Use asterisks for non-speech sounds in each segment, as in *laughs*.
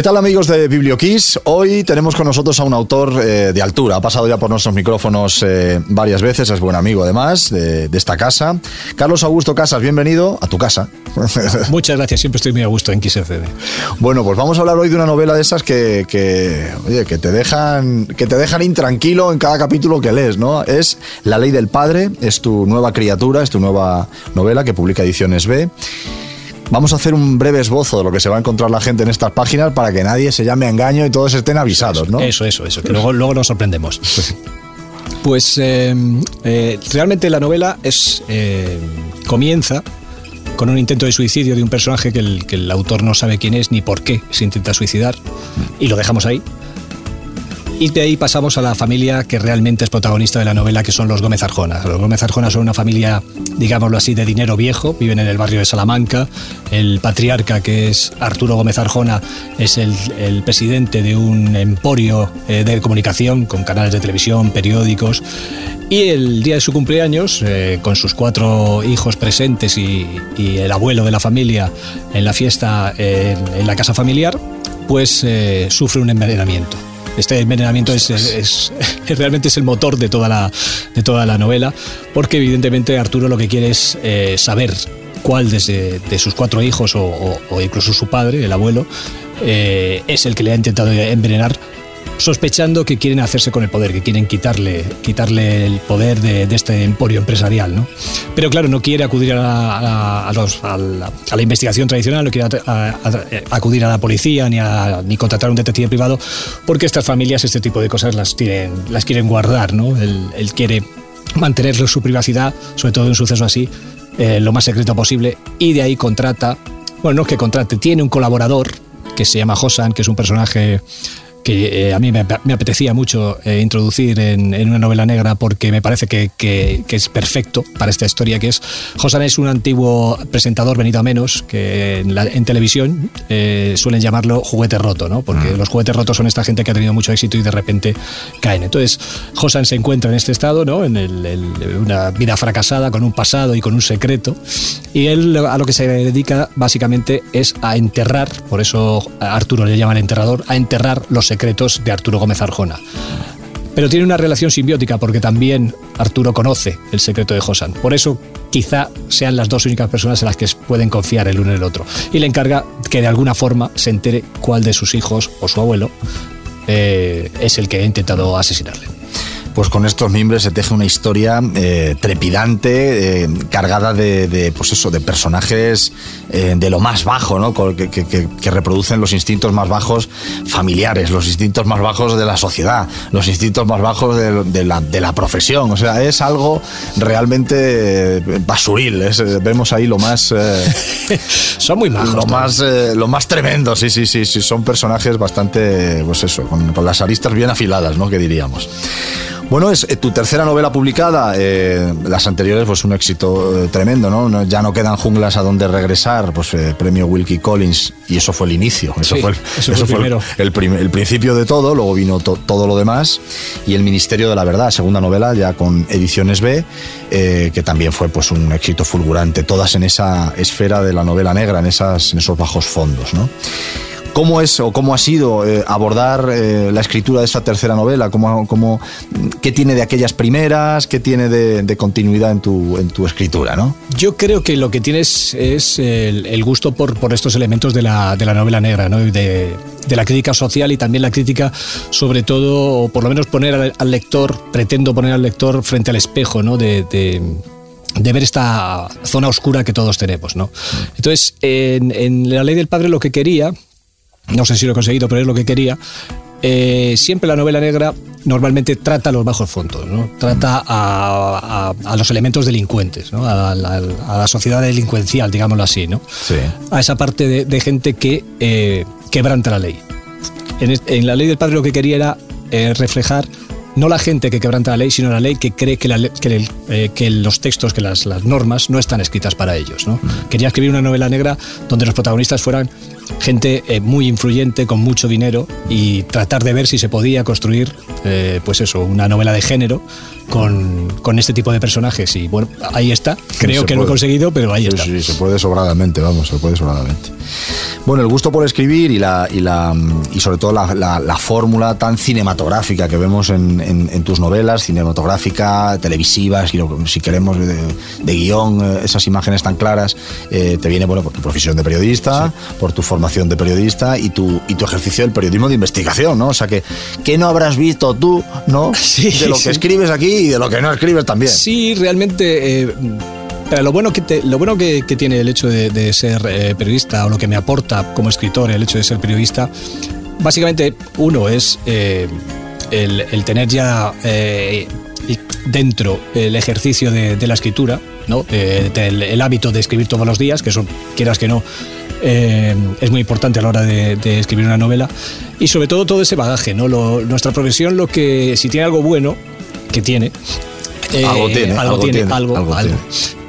¿Qué tal amigos de BiblioKiss? Hoy tenemos con nosotros a un autor eh, de altura. Ha pasado ya por nuestros micrófonos eh, varias veces, es buen amigo además de, esta casa. Carlos Augusto Casas, bienvenido a tu casa. *laughs* Muchas gracias, siempre estoy muy a gusto en XFD. Bueno, pues vamos a hablar hoy de una novela de esas que, que, oye, que, te dejan, que te dejan intranquilo en cada capítulo que lees, ¿no? Es La ley del padre, es tu nueva criatura, es tu nueva novela que publica Ediciones B. Vamos a hacer un breve esbozo de lo que se va a encontrar la gente en estas páginas para que nadie se llame a engaño y todos estén avisados, ¿no? Eso, eso, eso, que luego, luego nos sorprendemos. *laughs* Pues eh, eh, realmente la novela es eh, comienza con un intento de suicidio de un personaje que el, que el autor no sabe quién es ni por qué se intenta suicidar y lo dejamos ahí. Y de ahí pasamos a la familia que realmente es protagonista de la novela, que son los Gómez Arjona. Los Gómez Arjona son una familia, digámoslo así, de dinero viejo, viven en el barrio de Salamanca. El patriarca, que es Arturo Gómez Arjona, es el, presidente de un emporio eh, de comunicación con canales de televisión, periódicos. Y el día de su cumpleaños, eh, con sus cuatro hijos presentes y, el abuelo de la familia en la fiesta en, la casa familiar, pues eh, sufre un envenenamiento. Este envenenamiento es, *laughs* realmente es el motor de toda, la, de toda la novela, porque evidentemente Arturo lo que quiere es eh, saber cuál de, sus cuatro hijos o, incluso su padre, el abuelo, eh, es el que le ha intentado envenenar sospechando que quieren hacerse con el poder, que quieren quitarle, quitarle el poder de, este emporio empresarial. ¿no? Pero claro, no quiere acudir a la, investigación tradicional, no quiere acudir a la policía ni, ni contratar a un detective privado, porque estas familias este tipo de cosas las, tienen, las quieren guardar. ¿no? Él, quiere mantener su privacidad, sobre todo en un suceso así, eh, lo más secreto posible, y de ahí contrata, bueno, no es que contrate, tiene un colaborador que se llama Josan, que es un personaje que eh, a mí me, apetecía mucho eh, introducir en, una novela negra porque me parece que, es perfecto para esta historia, que es Josan es un antiguo presentador venido a menos, que en, televisión eh, suelen llamarlo juguete roto, ¿no? porque mm. los juguetes rotos son esta gente que ha tenido mucho éxito y de repente caen. Entonces, Josan se encuentra en este estado, ¿no? en una vida fracasada, con un pasado y con un secreto, y él a lo que se dedica básicamente es a enterrar, por eso Arturo le llama el enterrador, a enterrar los secretos de Arturo Gómez Arjona. Pero tiene una relación simbiótica porque también Arturo conoce el secreto de Josan. Por eso quizá sean las dos únicas personas en las que pueden confiar el uno en el otro. Y le encarga que de alguna forma se entere cuál de sus hijos o su abuelo eh, es el que ha intentado asesinarle pues con estos miembros se teje una historia eh, trepidante, eh, cargada de, pues eso, de personajes eh, de lo más bajo, ¿no? Que, reproducen los instintos más bajos familiares, los instintos más bajos de la sociedad, los instintos más bajos de, la, profesión. O sea, es algo realmente basuril. vemos ahí lo más... *laughs* son muy bajos. Lo más, lo más tremendo, sí, sí, sí, sí. Son personajes bastante, pues eso, con, con las aristas bien afiladas, ¿no? Que diríamos. Bueno, es eh, tu tercera novela publicada. Eh, las anteriores, pues un éxito eh, tremendo, ¿no? Ya no quedan junglas a donde regresar. Pues premio Wilkie Collins, y eso fue el inicio. Eso fue, el, principio de todo. Luego vino todo lo demás. Y El Ministerio de la Verdad, segunda novela, ya con ediciones B, que también fue pues un éxito fulgurante. Todas en esa esfera de la novela negra, en, esas, en esos bajos fondos, ¿no? ¿Cómo es o cómo ha sido eh, abordar eh, la escritura de esta tercera novela? ¿Cómo, cómo, ¿Qué tiene de aquellas primeras? ¿Qué tiene de, continuidad en tu, en tu escritura? ¿no? Yo creo que lo que tienes es el, gusto por, por, estos elementos de la, de la novela negra, ¿no? de, de, la crítica social y también la crítica, sobre todo, o por lo menos poner al, lector, pretendo poner al lector frente al espejo ¿no? de, de ver esta zona oscura que todos tenemos. ¿no? Entonces, en, en, La ley del padre lo que quería no sé si lo he conseguido, pero es lo que quería. Eh, siempre la novela negra normalmente trata los bajos fondos, ¿no? trata a, los elementos delincuentes, ¿no? a, la, sociedad delincuencial, digámoslo así, ¿no? a esa parte de, gente que eh, quebranta la ley. En, la ley del padre lo que quería era eh, reflejar no la gente que quebranta la ley, sino la ley que cree que, que, los textos, que las, normas no están escritas para ellos. ¿no? Quería escribir una novela negra donde los protagonistas fueran gente eh, muy influyente, con mucho dinero, y tratar de ver si se podía construir, eh, pues eso, una novela de género con, con, este tipo de personajes. Y bueno, ahí está. Creo que lo he conseguido, pero ahí está. Sí, se puede sobradamente, vamos, se puede sobradamente. Bueno, el gusto por escribir y, la, y, la, y sobre todo la, la, fórmula tan cinematográfica que vemos en, en, tus novelas, cinematográfica, televisivas, si queremos de, de, guion, eh, esas imágenes tan claras, eh, te viene bueno por tu profesión de periodista, por tu formación de periodista y tu, y tu ejercicio del periodismo de investigación, ¿no? O sea que, ¿qué no habrás visto tú, ¿no? *laughs* de lo que escribes aquí y de lo que no escribes también. Sí, realmente. Eh, pero lo bueno que, lo bueno que, tiene el hecho de, ser eh, periodista o lo que me aporta como escritor el hecho de ser periodista, básicamente uno es eh, el, tener ya dentro el ejercicio de, la escritura, ¿no? el, hábito de escribir todos los días, que eso quieras que no, es muy importante a la hora de, escribir una novela. Y sobre todo todo ese bagaje, ¿no? nuestra profesión, lo que si tiene algo bueno, que tiene. Eh, algo tiene, algo, tiene, algo,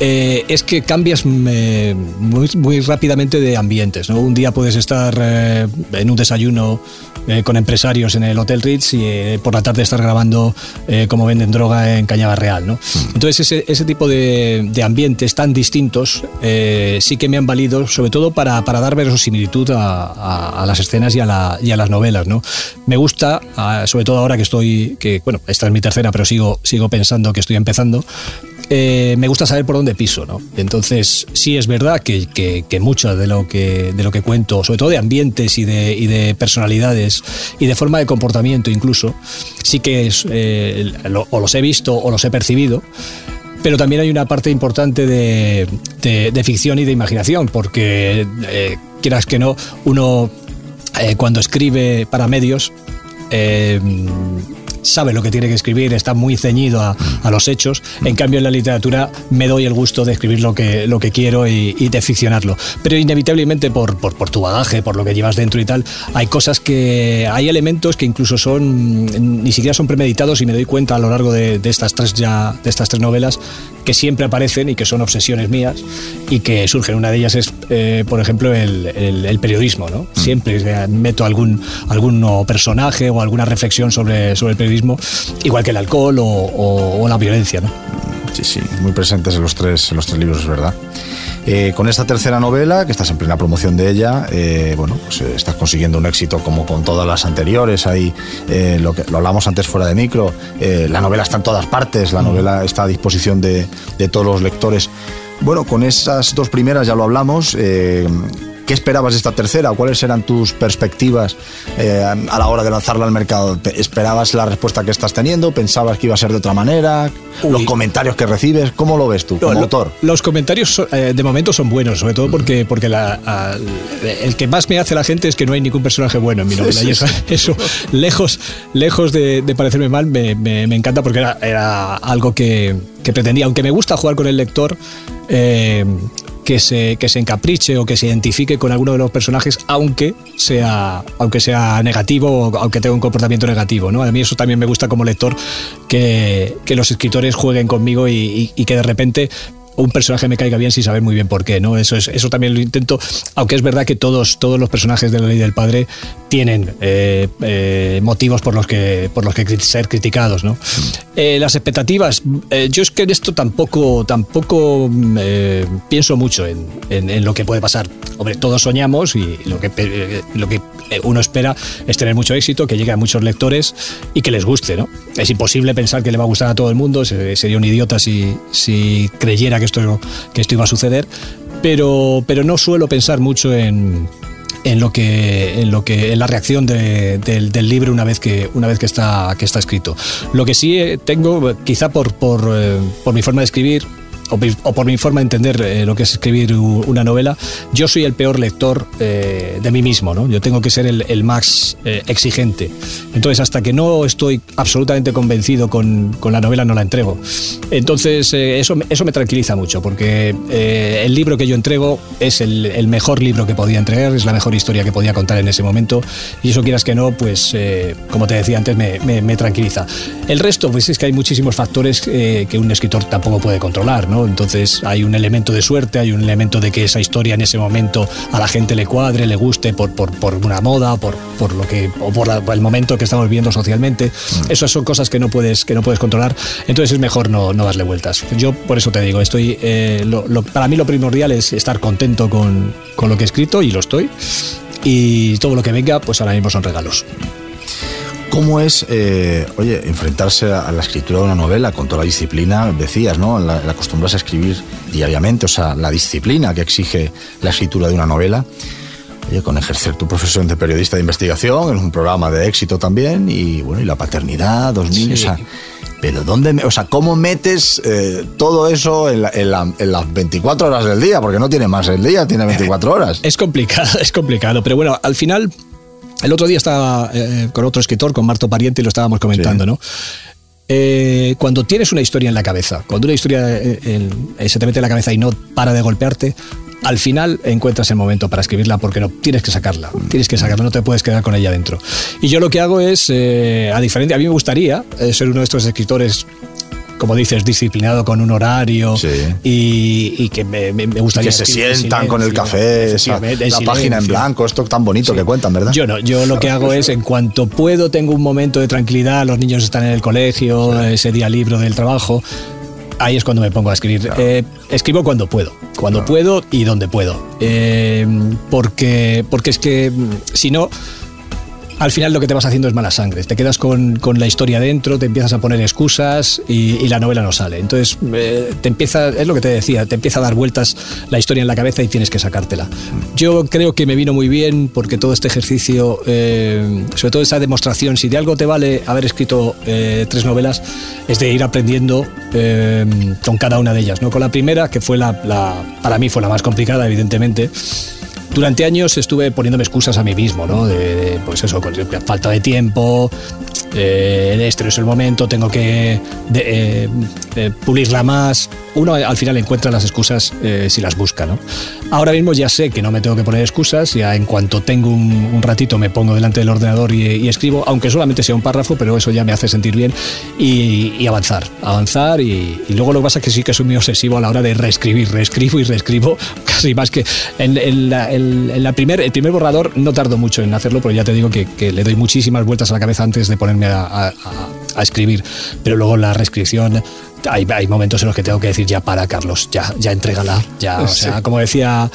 eh, es que cambias eh, muy, muy, rápidamente de ambientes. ¿no? Un día puedes estar en un desayuno con empresarios en el Hotel Ritz y por la tarde estar grabando cómo venden droga en Cañaba Real. ¿no? Mm. Entonces ese, ese tipo de, de, ambientes tan distintos sí que me han valido, sobre todo para, para dar verosimilitud a, a, las escenas y a, la, y a las novelas. ¿no? Me gusta, sobre todo ahora que estoy, que bueno, esta es mi tercera, pero sigo, sigo pensando que estoy empezando, eh, me gusta saber por dónde piso, ¿no? Entonces, sí es verdad que, que, mucho de lo que, de lo que cuento, sobre todo de ambientes y de, y de personalidades y de forma de comportamiento incluso, sí que es, eh, o los he visto o los he percibido, pero también hay una parte importante de, de, ficción y de imaginación, porque eh, quieras que no, uno cuando escribe para medios, sabe lo que tiene que escribir, está muy ceñido a, los hechos. En cambio, en la literatura me doy el gusto de escribir lo que, lo que quiero y, de ficcionarlo. Pero inevitablemente por, por, por, tu bagaje, por lo que llevas dentro y tal, hay cosas que. hay elementos que incluso son. ni siquiera son premeditados y me doy cuenta a lo largo de, estas tres ya. de estas tres novelas que siempre aparecen y que son obsesiones mías y que surgen. Una de ellas es, eh, por ejemplo, el, periodismo. ¿no? Mm. Siempre meto algún, algún personaje o alguna reflexión sobre, sobre el periodismo igual que el alcohol o, la violencia. ¿no? Sí, sí, muy presentes en los tres, en los tres libros, es verdad. Eh, con esta tercera novela, que estás en plena promoción de ella, eh, bueno, pues eh, estás consiguiendo un éxito como con todas las anteriores. Ahí lo que lo hablamos antes fuera de micro. la novela está en todas partes, la mm. novela está a disposición de, de todos los lectores. Bueno, con esas dos primeras ya lo hablamos. ¿Qué esperabas de esta tercera? ¿Cuáles eran tus perspectivas eh, a la hora de lanzarla al mercado? ¿Esperabas la respuesta que estás teniendo? ¿Pensabas que iba a ser de otra manera? ¿Los comentarios que recibes? ¿Cómo lo ves tú como autor? Los comentarios eh, de momento son buenos, sobre todo porque, porque el que más me hace la gente es que no hay ningún personaje bueno en mi novela. y eso, lejos, lejos de, parecerme mal, me, encanta porque era, algo que, pretendía. Aunque me gusta jugar con el lector, eh, que se, que se encapriche o que se identifique con alguno de los personajes, aunque sea, aunque sea negativo o aunque tenga un comportamiento negativo. ¿no? A mí eso también me gusta como lector, que, que los escritores jueguen conmigo y, y que de repente un personaje me caiga bien sin saber muy bien por qué, ¿no? Eso, es, eso también lo intento, aunque es verdad que todos, todos los personajes de la ley del padre tienen eh, eh, motivos por los que, por los que ser criticados, ¿no? Eh, las expectativas, yo es que en esto tampoco, tampoco pienso mucho en, en, lo que puede pasar. Hombre, todos soñamos y lo que, lo que uno espera es tener mucho éxito, que llegue a muchos lectores y que les guste, ¿no? Es imposible pensar que le va a gustar a todo el mundo, sería un idiota si, si creyera que esto, que esto iba a suceder, pero, pero no suelo pensar mucho en, en lo que en lo que en la reacción del, libro una vez que una vez que está que está escrito. Lo que sí eh, tengo quizá por por, eh, por mi forma de escribir o, por mi forma de entender eh, lo que es escribir una novela, yo soy el peor lector eh, de mí mismo, ¿no? Yo tengo que ser el, más eh, exigente. Entonces, hasta que no estoy absolutamente convencido con, la novela, no la entrego. Entonces, eso, eso me tranquiliza mucho, porque el libro que yo entrego es el, mejor libro que podía entregar, es la mejor historia que podía contar en ese momento, y eso quieras que no, pues, como te decía antes, me, me, tranquiliza. El resto, pues es que hay muchísimos factores que un escritor tampoco puede controlar, ¿no? ¿No? Entonces hay un elemento de suerte, hay un elemento de que esa historia en ese momento a la gente le cuadre, le guste por, por, por una moda, por, por lo que, o por, el momento que estamos viviendo socialmente. Mm. Esas son cosas que no puedes, que no puedes controlar. Entonces es mejor no, no darle vueltas. Yo por eso te digo, estoy, eh, para mí lo primordial es estar contento con, con lo que he escrito y lo estoy. Y todo lo que venga, pues ahora mismo son regalos. ¿Cómo es, eh, oye, enfrentarse a la escritura de una novela con toda la disciplina, decías, ¿no? La, la a escribir diariamente, o sea, la disciplina que exige la escritura de una novela. Oye, con ejercer tu profesión de periodista de investigación en un programa de éxito también y bueno, y la paternidad, dos niños, pero ¿dónde, o sea, cómo metes eh, todo eso en, las 24 horas del día? Porque no tiene más el día, tiene 24 *laughs* horas. Es complicado, es complicado, pero bueno, al final el otro día estaba eh, con otro escritor, con Marto Pariente, y lo estábamos comentando, ¿no? Eh, cuando tienes una historia en la cabeza, cuando una historia eh, se te mete en la cabeza y no para de golpearte, al final encuentras el momento para escribirla porque no tienes que sacarla, tienes que sacarla, no te puedes quedar con ella dentro. Y yo lo que hago es, a diferencia, a mí me gustaría ser uno de estos escritores como dices, disciplinado con un horario y, que me, gustaría... Que se sientan con el café, la página en blanco, esto tan bonito que cuentan, ¿verdad? Yo no, yo lo que hago es, en cuanto puedo, tengo un momento de tranquilidad, los niños están en el colegio, ese día libro del trabajo, ahí es cuando me pongo a escribir. Eh, escribo cuando puedo, cuando puedo y donde puedo. Eh, porque, porque es que mm, si no al final lo que te vas haciendo es mala sangre. Te quedas con, la historia dentro, te empiezas a poner excusas y, la novela no sale. Entonces, eh, te empieza, es lo que te decía, te empieza a dar vueltas la historia en la cabeza y tienes que sacártela. Yo creo que me vino muy bien porque todo este ejercicio, eh, sobre todo esa demostración, si de algo te vale haber escrito eh, tres novelas, es de ir aprendiendo con cada una de ellas. ¿no? Con la primera, que fue la, para mí fue la más complicada, evidentemente durante años estuve poniéndome excusas a mí mismo, ¿no? Pues eso, falta de tiempo, eh, este no es el momento, tengo que eh, pulirla más. Uno al final encuentra las excusas eh, si las busca, ¿no? Ahora mismo ya sé que no me tengo que poner excusas, ya en cuanto tengo un, ratito me pongo delante del ordenador y, escribo, aunque solamente sea un párrafo, pero eso ya me hace sentir bien y, avanzar, avanzar y, luego lo que pasa es que sí que soy muy obsesivo a la hora de reescribir, reescribo y reescribo, *laughs* casi más que primer, el primer borrador no tardo mucho en hacerlo, pero ya te digo que, le doy muchísimas vueltas a la cabeza antes de ponerme a, escribir, pero luego la reescripción hay, hay, momentos en los que tengo que decir ya para Carlos, ya, ya entrégala, ya, o sea, como decía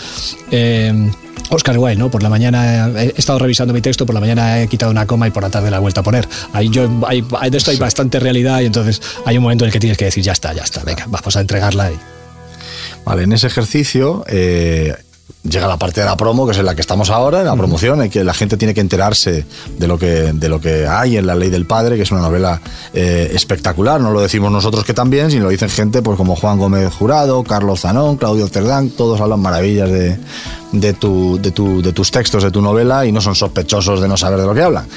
eh, Oscar Wilde, ¿no? Por la mañana he estado revisando mi texto, por la mañana he quitado una coma y por la tarde la he vuelto a poner. Ahí yo, hay, de esto hay bastante realidad y entonces hay un momento en el que tienes que decir ya está, ya está, venga, vamos a entregarla. Y... Vale, en ese ejercicio eh, llega la parte de la promo, que es en la que estamos ahora, en la promoción, en que la gente tiene que enterarse de lo que, de lo que hay en La Ley del Padre, que es una novela eh, espectacular. No lo decimos nosotros que también, sino lo dicen gente pues, como Juan Gómez Jurado, Carlos Zanón, Claudio Cerdán, todos hablan maravillas de, de, tu, de, tu, de tus textos, de tu novela, y no son sospechosos de no saber de lo que hablan.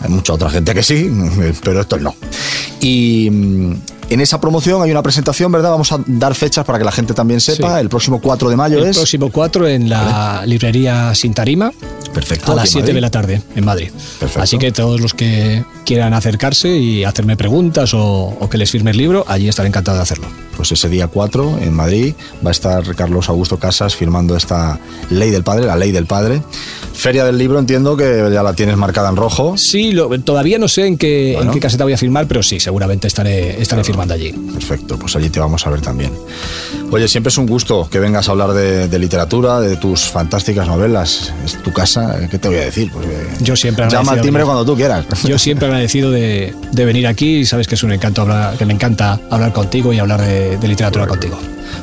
Hay mucha otra gente que sí, *laughs* pero esto no. Y en esa promoción hay una presentación, ¿verdad? Vamos a dar fechas para que la gente también sepa. El próximo 4 de mayo es. El próximo 4 en la librería Sin Tarima. Perfecto. A las 7 de la tarde en Madrid. Perfecto. Así que todos los que quieran acercarse y hacerme preguntas o, o que les firme el libro, allí estaré encantado de hacerlo. Pues ese día 4 en Madrid va a estar Carlos Augusto Casas firmando esta ley del padre, la ley del padre. Feria del libro entiendo que ya la tienes marcada en rojo. Sí, todavía no sé en qué, en qué caseta voy a firmar, pero sí, seguramente estaré, estaré firmando allí. Perfecto, pues allí te vamos a ver también. Oye, siempre es un gusto que vengas a hablar de, literatura, de tus fantásticas novelas. Es tu casa, ¿qué te voy a decir? Pues, eh, yo siempre Llama al timbre cuando tú quieras. Yo siempre agradecido de, de venir aquí y sabes que es un encanto hablar, que me encanta hablar contigo y hablar de, literatura contigo.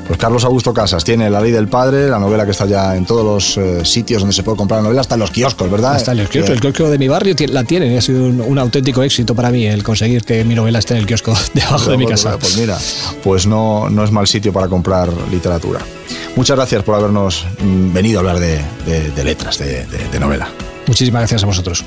Pues Carlos Augusto Casas tiene La Ley del Padre, la novela que está ya en todos los eh, sitios donde se puede comprar la novela, hasta en los kioscos, ¿verdad? Está en los kioscos, el kiosco de mi barrio la tiene y ha sido un, auténtico éxito para mí el conseguir que mi novela esté en el kiosco *laughs* debajo de mi pues, casa. Pues mira, pues no, no es mal sitio para comprar literatura. Muchas gracias por habernos mm, venido a habbar de, letras, de novela. Muchísimas gracias a vosotros.